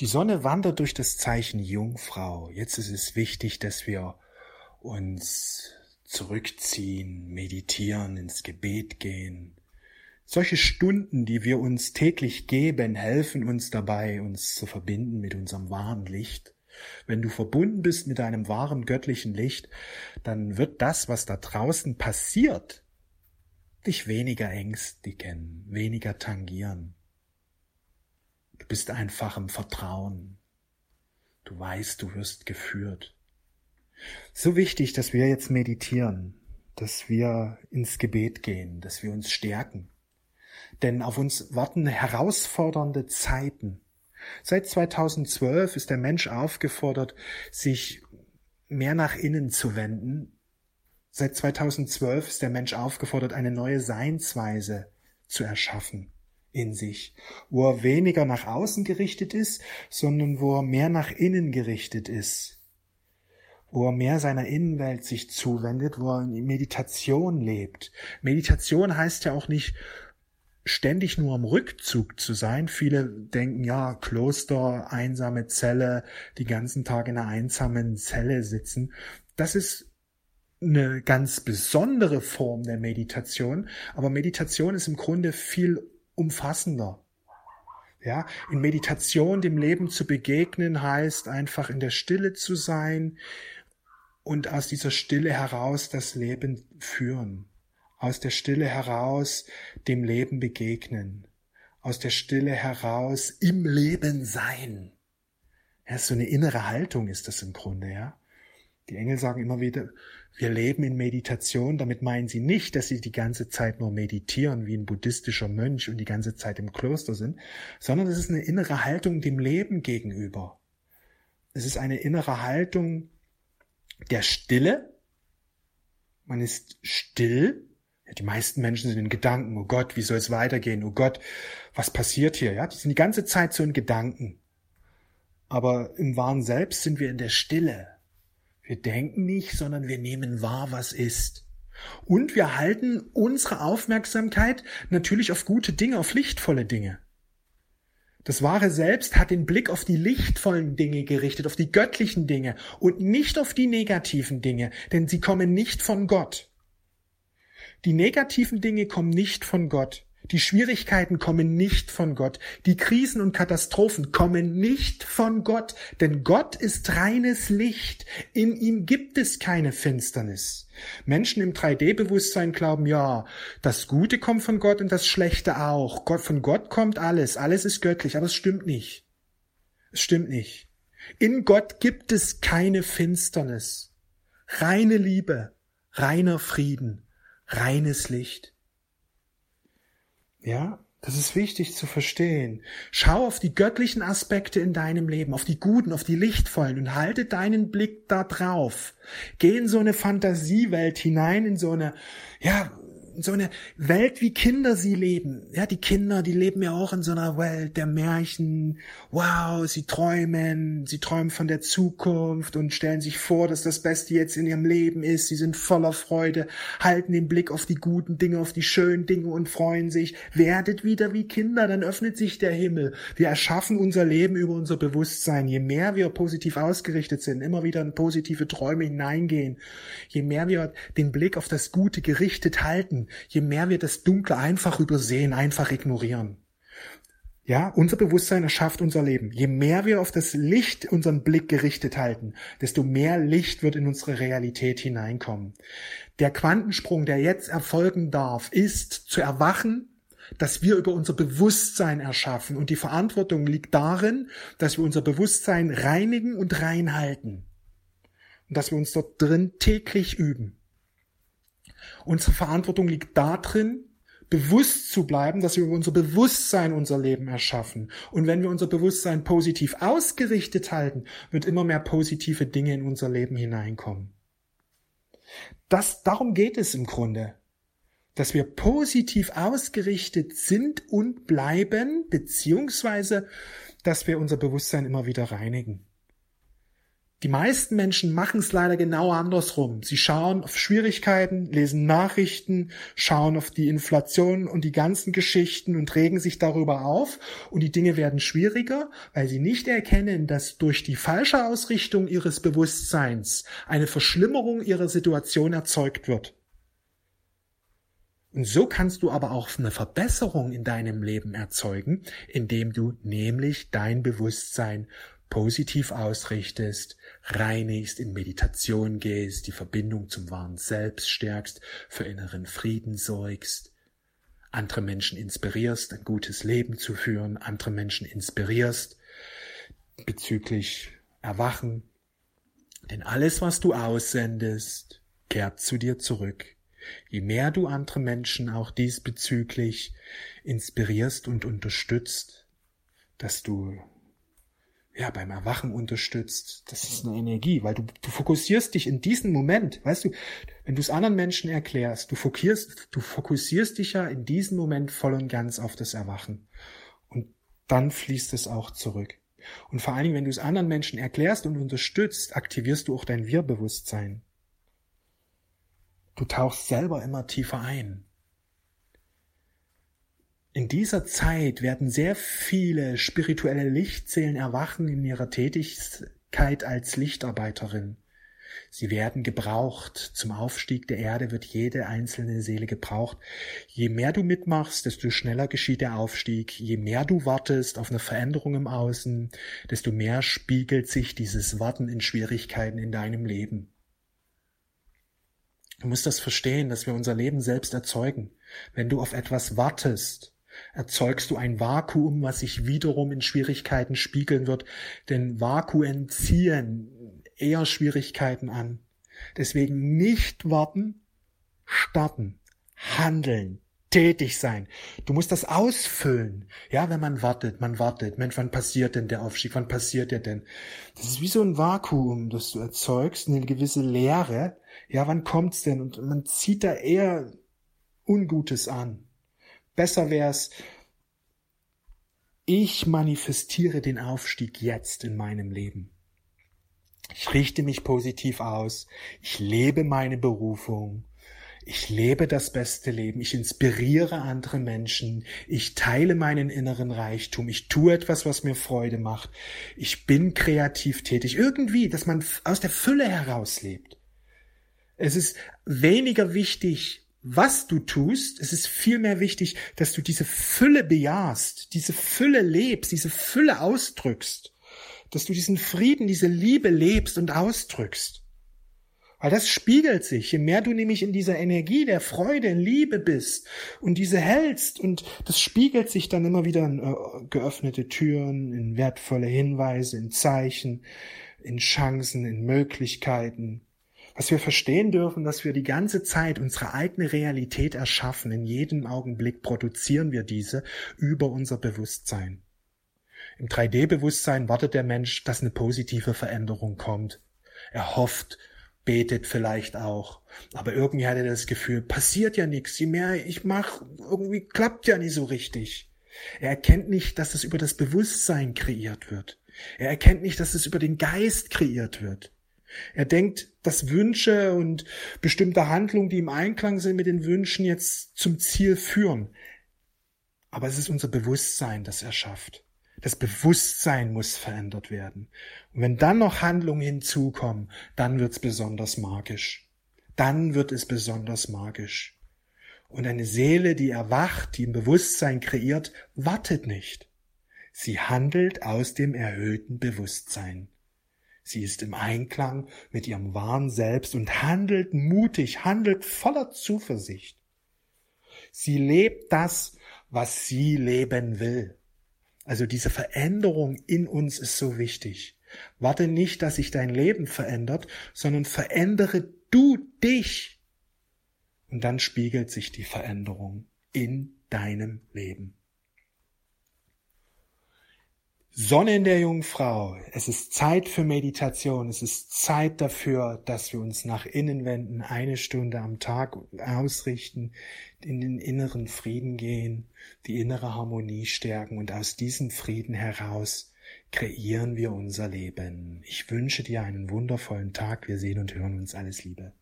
Die Sonne wandert durch das Zeichen Jungfrau. Jetzt ist es wichtig, dass wir uns zurückziehen, meditieren, ins Gebet gehen. Solche Stunden, die wir uns täglich geben, helfen uns dabei, uns zu verbinden mit unserem wahren Licht. Wenn du verbunden bist mit deinem wahren göttlichen Licht, dann wird das, was da draußen passiert, dich weniger ängstigen, weniger tangieren. Du bist einfach im Vertrauen. Du weißt, du wirst geführt. So wichtig, dass wir jetzt meditieren, dass wir ins Gebet gehen, dass wir uns stärken. Denn auf uns warten herausfordernde Zeiten. Seit 2012 ist der Mensch aufgefordert, sich mehr nach innen zu wenden. Seit 2012 ist der Mensch aufgefordert, eine neue Seinsweise zu erschaffen in sich, wo er weniger nach außen gerichtet ist, sondern wo er mehr nach innen gerichtet ist, wo er mehr seiner Innenwelt sich zuwendet, wo er in Meditation lebt. Meditation heißt ja auch nicht ständig nur am Rückzug zu sein. Viele denken, ja, Kloster, einsame Zelle, die ganzen Tag in einer einsamen Zelle sitzen. Das ist eine ganz besondere Form der Meditation, aber Meditation ist im Grunde viel umfassender. Ja, in Meditation dem Leben zu begegnen heißt einfach in der Stille zu sein und aus dieser Stille heraus das Leben führen. Aus der Stille heraus dem Leben begegnen. Aus der Stille heraus im Leben sein. Ja, so eine innere Haltung ist das im Grunde, ja. Die Engel sagen immer wieder, wir leben in Meditation. Damit meinen sie nicht, dass sie die ganze Zeit nur meditieren wie ein buddhistischer Mönch und die ganze Zeit im Kloster sind, sondern es ist eine innere Haltung dem Leben gegenüber. Es ist eine innere Haltung der Stille. Man ist still. Die meisten Menschen sind in Gedanken. Oh Gott, wie soll es weitergehen? Oh Gott, was passiert hier? Ja, die sind die ganze Zeit so in Gedanken. Aber im wahren Selbst sind wir in der Stille. Wir denken nicht, sondern wir nehmen wahr, was ist. Und wir halten unsere Aufmerksamkeit natürlich auf gute Dinge, auf lichtvolle Dinge. Das wahre Selbst hat den Blick auf die lichtvollen Dinge gerichtet, auf die göttlichen Dinge und nicht auf die negativen Dinge, denn sie kommen nicht von Gott. Die negativen Dinge kommen nicht von Gott. Die Schwierigkeiten kommen nicht von Gott. Die Krisen und Katastrophen kommen nicht von Gott, denn Gott ist reines Licht. In ihm gibt es keine Finsternis. Menschen im 3D-Bewusstsein glauben, ja, das Gute kommt von Gott und das Schlechte auch. Gott, von Gott kommt alles. Alles ist göttlich, aber es stimmt nicht. Es stimmt nicht. In Gott gibt es keine Finsternis. Reine Liebe, reiner Frieden, reines Licht. Ja, das ist wichtig zu verstehen. Schau auf die göttlichen Aspekte in deinem Leben, auf die guten, auf die lichtvollen und halte deinen Blick da drauf. Geh in so eine Fantasiewelt hinein, in so eine, ja, so eine Welt, wie Kinder sie leben. Ja, die Kinder, die leben ja auch in so einer Welt der Märchen. Wow, sie träumen, sie träumen von der Zukunft und stellen sich vor, dass das Beste jetzt in ihrem Leben ist. Sie sind voller Freude, halten den Blick auf die guten Dinge, auf die schönen Dinge und freuen sich. Werdet wieder wie Kinder, dann öffnet sich der Himmel. Wir erschaffen unser Leben über unser Bewusstsein. Je mehr wir positiv ausgerichtet sind, immer wieder in positive Träume hineingehen, je mehr wir den Blick auf das Gute gerichtet halten, je mehr wir das Dunkle einfach übersehen, einfach ignorieren. Ja, unser Bewusstsein erschafft unser Leben. Je mehr wir auf das Licht unseren Blick gerichtet halten, desto mehr Licht wird in unsere Realität hineinkommen. Der Quantensprung, der jetzt erfolgen darf, ist zu erwachen, dass wir über unser Bewusstsein erschaffen. Und die Verantwortung liegt darin, dass wir unser Bewusstsein reinigen und reinhalten. Und dass wir uns dort drin täglich üben. Unsere Verantwortung liegt darin, bewusst zu bleiben, dass wir über unser Bewusstsein unser Leben erschaffen. Und wenn wir unser Bewusstsein positiv ausgerichtet halten, wird immer mehr positive Dinge in unser Leben hineinkommen. Das, darum geht es im Grunde. Dass wir positiv ausgerichtet sind und bleiben, beziehungsweise, dass wir unser Bewusstsein immer wieder reinigen. Die meisten Menschen machen es leider genau andersrum. Sie schauen auf Schwierigkeiten, lesen Nachrichten, schauen auf die Inflation und die ganzen Geschichten und regen sich darüber auf und die Dinge werden schwieriger, weil sie nicht erkennen, dass durch die falsche Ausrichtung ihres Bewusstseins eine Verschlimmerung ihrer Situation erzeugt wird. Und so kannst du aber auch eine Verbesserung in deinem Leben erzeugen, indem du nämlich dein Bewusstsein positiv ausrichtest, reinigst, in Meditation gehst, die Verbindung zum wahren Selbst stärkst, für inneren Frieden sorgst, andere Menschen inspirierst, ein gutes Leben zu führen, andere Menschen inspirierst bezüglich Erwachen. Denn alles, was du aussendest, kehrt zu dir zurück. Je mehr du andere Menschen auch diesbezüglich inspirierst und unterstützt, dass du ja, beim Erwachen unterstützt. Das ist eine Energie, weil du, du fokussierst dich in diesem Moment, weißt du, wenn du es anderen Menschen erklärst, du fokussierst, du fokussierst dich ja in diesem Moment voll und ganz auf das Erwachen. Und dann fließt es auch zurück. Und vor allen Dingen, wenn du es anderen Menschen erklärst und unterstützt, aktivierst du auch dein Wir-Bewusstsein. Du tauchst selber immer tiefer ein. In dieser Zeit werden sehr viele spirituelle Lichtseelen erwachen in ihrer Tätigkeit als Lichtarbeiterin. Sie werden gebraucht. Zum Aufstieg der Erde wird jede einzelne Seele gebraucht. Je mehr du mitmachst, desto schneller geschieht der Aufstieg. Je mehr du wartest auf eine Veränderung im Außen, desto mehr spiegelt sich dieses Warten in Schwierigkeiten in deinem Leben. Du musst das verstehen, dass wir unser Leben selbst erzeugen. Wenn du auf etwas wartest, erzeugst du ein Vakuum, was sich wiederum in Schwierigkeiten spiegeln wird, denn Vakuen ziehen eher Schwierigkeiten an. Deswegen nicht warten, starten, handeln, tätig sein. Du musst das ausfüllen. Ja, wenn man wartet, man wartet. Mensch, wann passiert denn der Aufstieg? Wann passiert der denn? Das ist wie so ein Vakuum, das du erzeugst, eine gewisse Leere. Ja, wann kommt's denn? Und man zieht da eher Ungutes an. Besser wär's, ich manifestiere den Aufstieg jetzt in meinem Leben. Ich richte mich positiv aus. Ich lebe meine Berufung. Ich lebe das beste Leben. Ich inspiriere andere Menschen. Ich teile meinen inneren Reichtum. Ich tue etwas, was mir Freude macht. Ich bin kreativ tätig. Irgendwie, dass man aus der Fülle heraus lebt. Es ist weniger wichtig, was du tust, es ist vielmehr wichtig, dass du diese Fülle bejahst, diese Fülle lebst, diese Fülle ausdrückst, dass du diesen Frieden, diese Liebe lebst und ausdrückst. Weil das spiegelt sich, je mehr du nämlich in dieser Energie der Freude, Liebe bist und diese hältst und das spiegelt sich dann immer wieder in äh, geöffnete Türen, in wertvolle Hinweise, in Zeichen, in Chancen, in Möglichkeiten, dass wir verstehen dürfen, dass wir die ganze Zeit unsere eigene Realität erschaffen. In jedem Augenblick produzieren wir diese über unser Bewusstsein. Im 3D-Bewusstsein wartet der Mensch, dass eine positive Veränderung kommt. Er hofft, betet vielleicht auch. Aber irgendwie hat er das Gefühl, passiert ja nichts. Je mehr ich mache, irgendwie klappt ja nicht so richtig. Er erkennt nicht, dass es über das Bewusstsein kreiert wird. Er erkennt nicht, dass es über den Geist kreiert wird. Er denkt, dass Wünsche und bestimmte Handlungen, die im Einklang sind mit den Wünschen, jetzt zum Ziel führen. Aber es ist unser Bewusstsein, das er schafft. Das Bewusstsein muss verändert werden. Und wenn dann noch Handlungen hinzukommen, dann wird's besonders magisch. Dann wird es besonders magisch. Und eine Seele, die erwacht, die im Bewusstsein kreiert, wartet nicht. Sie handelt aus dem erhöhten Bewusstsein. Sie ist im Einklang mit ihrem wahren Selbst und handelt mutig, handelt voller Zuversicht. Sie lebt das, was sie leben will. Also diese Veränderung in uns ist so wichtig. Warte nicht, dass sich dein Leben verändert, sondern verändere du dich. Und dann spiegelt sich die Veränderung in deinem Leben. Sonne in der Jungfrau. Es ist Zeit für Meditation. Es ist Zeit dafür, dass wir uns nach innen wenden, eine Stunde am Tag ausrichten, in den inneren Frieden gehen, die innere Harmonie stärken und aus diesem Frieden heraus kreieren wir unser Leben. Ich wünsche dir einen wundervollen Tag. Wir sehen und hören uns alles Liebe.